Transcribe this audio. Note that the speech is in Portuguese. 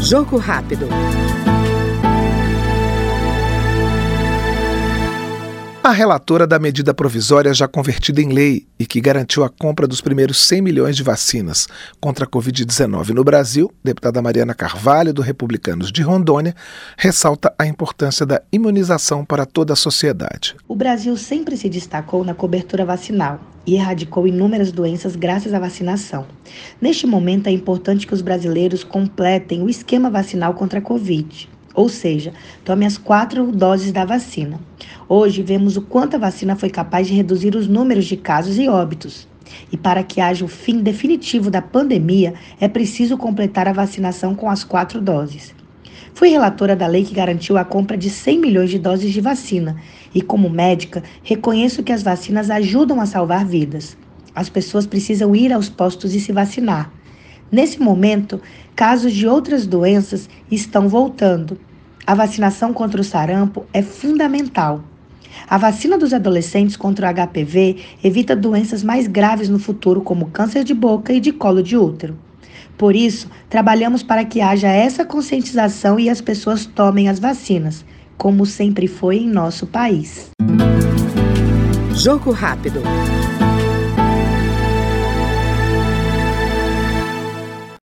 Jogo rápido. A relatora da medida provisória já convertida em lei e que garantiu a compra dos primeiros 100 milhões de vacinas contra a Covid-19 no Brasil, deputada Mariana Carvalho, do Republicanos de Rondônia, ressalta a importância da imunização para toda a sociedade. O Brasil sempre se destacou na cobertura vacinal e erradicou inúmeras doenças graças à vacinação. Neste momento, é importante que os brasileiros completem o esquema vacinal contra a Covid ou seja, tome as quatro doses da vacina. Hoje vemos o quanto a vacina foi capaz de reduzir os números de casos e óbitos. E para que haja o fim definitivo da pandemia, é preciso completar a vacinação com as quatro doses. Fui relatora da lei que garantiu a compra de 100 milhões de doses de vacina e, como médica, reconheço que as vacinas ajudam a salvar vidas. As pessoas precisam ir aos postos e se vacinar. Nesse momento, casos de outras doenças estão voltando. A vacinação contra o sarampo é fundamental. A vacina dos adolescentes contra o HPV evita doenças mais graves no futuro, como câncer de boca e de colo de útero. Por isso, trabalhamos para que haja essa conscientização e as pessoas tomem as vacinas, como sempre foi em nosso país. Jogo rápido.